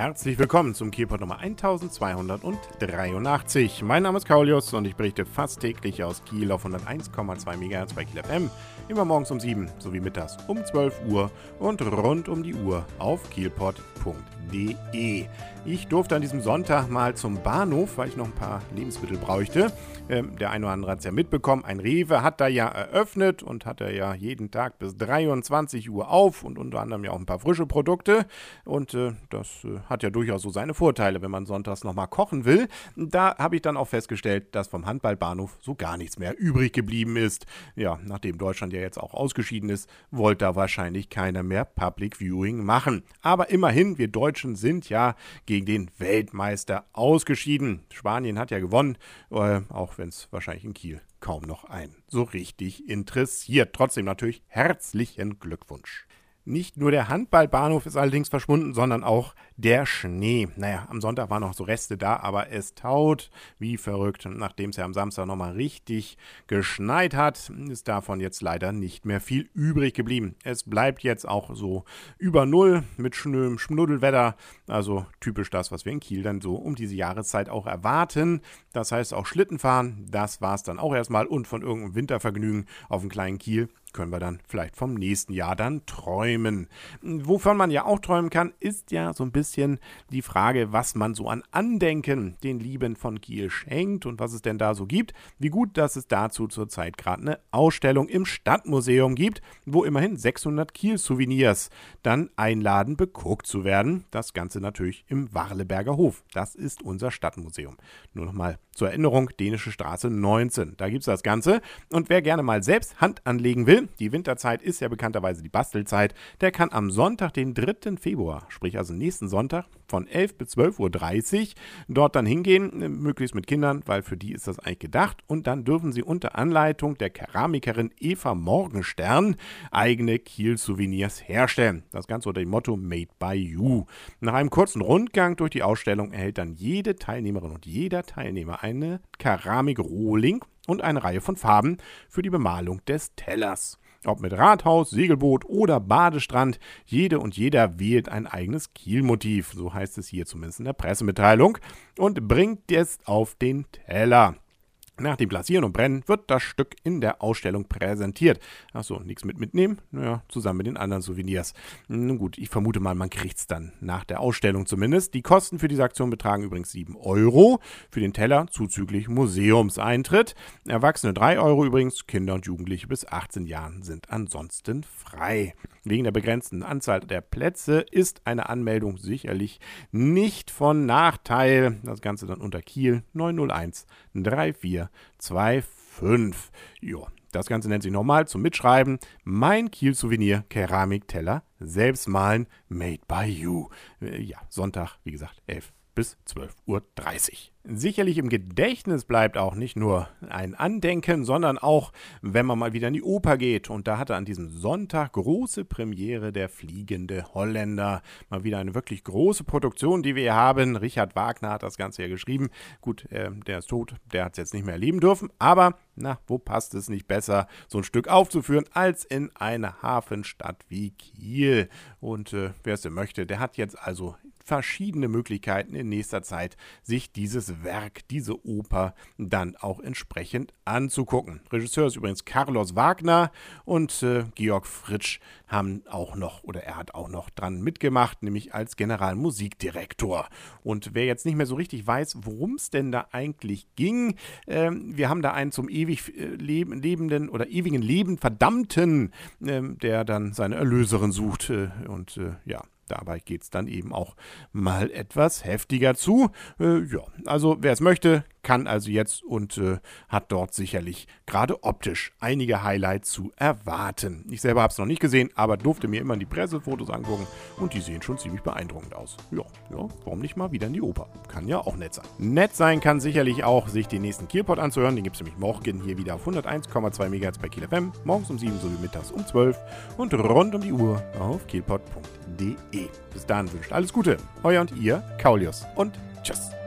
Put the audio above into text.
Herzlich willkommen zum Kielpot Nummer 1283. Mein Name ist Kaulius und ich berichte fast täglich aus Kiel auf 101,2 MHz bei Kiel FM. Immer morgens um 7 sowie mittags um 12 Uhr und rund um die Uhr auf kielpot.de. Ich durfte an diesem Sonntag mal zum Bahnhof, weil ich noch ein paar Lebensmittel bräuchte. Ähm, der eine oder andere hat es ja mitbekommen. Ein Rewe hat da ja eröffnet und hat er ja jeden Tag bis 23 Uhr auf und unter anderem ja auch ein paar frische Produkte. Und äh, das äh, hat ja durchaus so seine Vorteile, wenn man sonntags nochmal kochen will. Da habe ich dann auch festgestellt, dass vom Handballbahnhof so gar nichts mehr übrig geblieben ist. Ja, nachdem Deutschland ja jetzt auch ausgeschieden ist, wollte da wahrscheinlich keiner mehr Public Viewing machen. Aber immerhin, wir Deutschen sind ja gegen den Weltmeister ausgeschieden. Spanien hat ja gewonnen, äh, auch wenn es wahrscheinlich in Kiel kaum noch einen so richtig interessiert. Trotzdem natürlich herzlichen Glückwunsch. Nicht nur der Handballbahnhof ist allerdings verschwunden, sondern auch der Schnee. Naja, am Sonntag waren noch so Reste da, aber es taut wie verrückt. Nachdem es ja am Samstag nochmal richtig geschneit hat, ist davon jetzt leider nicht mehr viel übrig geblieben. Es bleibt jetzt auch so über Null mit schönem Schnuddelwetter. Also typisch das, was wir in Kiel dann so um diese Jahreszeit auch erwarten. Das heißt auch Schlittenfahren, das war es dann auch erstmal. Und von irgendeinem Wintervergnügen auf dem kleinen Kiel können wir dann vielleicht vom nächsten Jahr dann träumen. Wovon man ja auch träumen kann, ist ja so ein bisschen die Frage, was man so an Andenken den Lieben von Kiel schenkt und was es denn da so gibt. Wie gut, dass es dazu zurzeit gerade eine Ausstellung im Stadtmuseum gibt, wo immerhin 600 Kiel-Souvenirs dann einladen, beguckt zu werden. Das Ganze natürlich im Warleberger Hof. Das ist unser Stadtmuseum. Nur nochmal zur Erinnerung, Dänische Straße 19. Da gibt es das Ganze. Und wer gerne mal selbst Hand anlegen will, die Winterzeit ist ja bekannterweise die Bastelzeit, der kann am Sonntag, den 3. Februar, sprich also nächsten Sonntag, von 11 bis 12.30 Uhr dort dann hingehen, möglichst mit Kindern, weil für die ist das eigentlich gedacht. Und dann dürfen sie unter Anleitung der Keramikerin Eva Morgenstern eigene Kiel-Souvenirs herstellen. Das Ganze unter dem Motto Made by You. Nach einem kurzen Rundgang durch die Ausstellung erhält dann jede Teilnehmerin und jeder Teilnehmer eine Keramik-Rohling und eine Reihe von Farben für die Bemalung des Tellers. Ob mit Rathaus, Segelboot oder Badestrand, jede und jeder wählt ein eigenes Kielmotiv, so heißt es hier zumindest in der Pressemitteilung, und bringt es auf den Teller. Nach dem Glasieren und Brennen wird das Stück in der Ausstellung präsentiert. Achso, nichts mit mitnehmen? Naja, zusammen mit den anderen Souvenirs. Nun gut, ich vermute mal, man kriegt es dann nach der Ausstellung zumindest. Die Kosten für diese Aktion betragen übrigens 7 Euro. Für den Teller zuzüglich Museumseintritt. Erwachsene 3 Euro übrigens. Kinder und Jugendliche bis 18 Jahren sind ansonsten frei. Wegen der begrenzten Anzahl der Plätze ist eine Anmeldung sicherlich nicht von Nachteil. Das Ganze dann unter Kiel 901 3425. Jo, das Ganze nennt sich nochmal zum Mitschreiben Mein Kiel-Souvenir Keramikteller selbst malen Made by You. Äh, ja, Sonntag, wie gesagt, 11 bis 12.30 Uhr. Sicherlich im Gedächtnis bleibt auch nicht nur ein Andenken, sondern auch, wenn man mal wieder in die Oper geht. Und da hatte an diesem Sonntag große Premiere der Fliegende Holländer. Mal wieder eine wirklich große Produktion, die wir hier haben. Richard Wagner hat das Ganze ja geschrieben. Gut, äh, der ist tot, der hat es jetzt nicht mehr erleben dürfen. Aber, na, wo passt es nicht besser, so ein Stück aufzuführen, als in einer Hafenstadt wie Kiel? Und äh, wer es denn möchte, der hat jetzt also verschiedene Möglichkeiten in nächster Zeit, sich dieses Werk, diese Oper dann auch entsprechend anzugucken. Regisseur ist übrigens Carlos Wagner und äh, Georg Fritsch haben auch noch oder er hat auch noch dran mitgemacht, nämlich als Generalmusikdirektor. Und wer jetzt nicht mehr so richtig weiß, worum es denn da eigentlich ging, äh, wir haben da einen zum ewig äh, leben, lebenden oder ewigen Leben verdammten, ähm, der dann seine Erlöserin sucht äh, und äh, ja, Dabei geht es dann eben auch mal etwas heftiger zu. Äh, ja, also wer es möchte, kann also jetzt und äh, hat dort sicherlich gerade optisch einige Highlights zu erwarten. Ich selber habe es noch nicht gesehen, aber durfte mir immer die Pressefotos angucken und die sehen schon ziemlich beeindruckend aus. Ja, ja, warum nicht mal wieder in die Oper? Kann ja auch nett sein. Nett sein kann sicherlich auch, sich den nächsten Kielpot anzuhören. Den gibt es nämlich morgen hier wieder auf 101,2 MHz bei Kiel FM, morgens um 7 sowie mittags um 12 und rund um die Uhr auf kielpot.de. Bis dahin wünscht alles Gute. Euer und ihr, Kaulius und tschüss.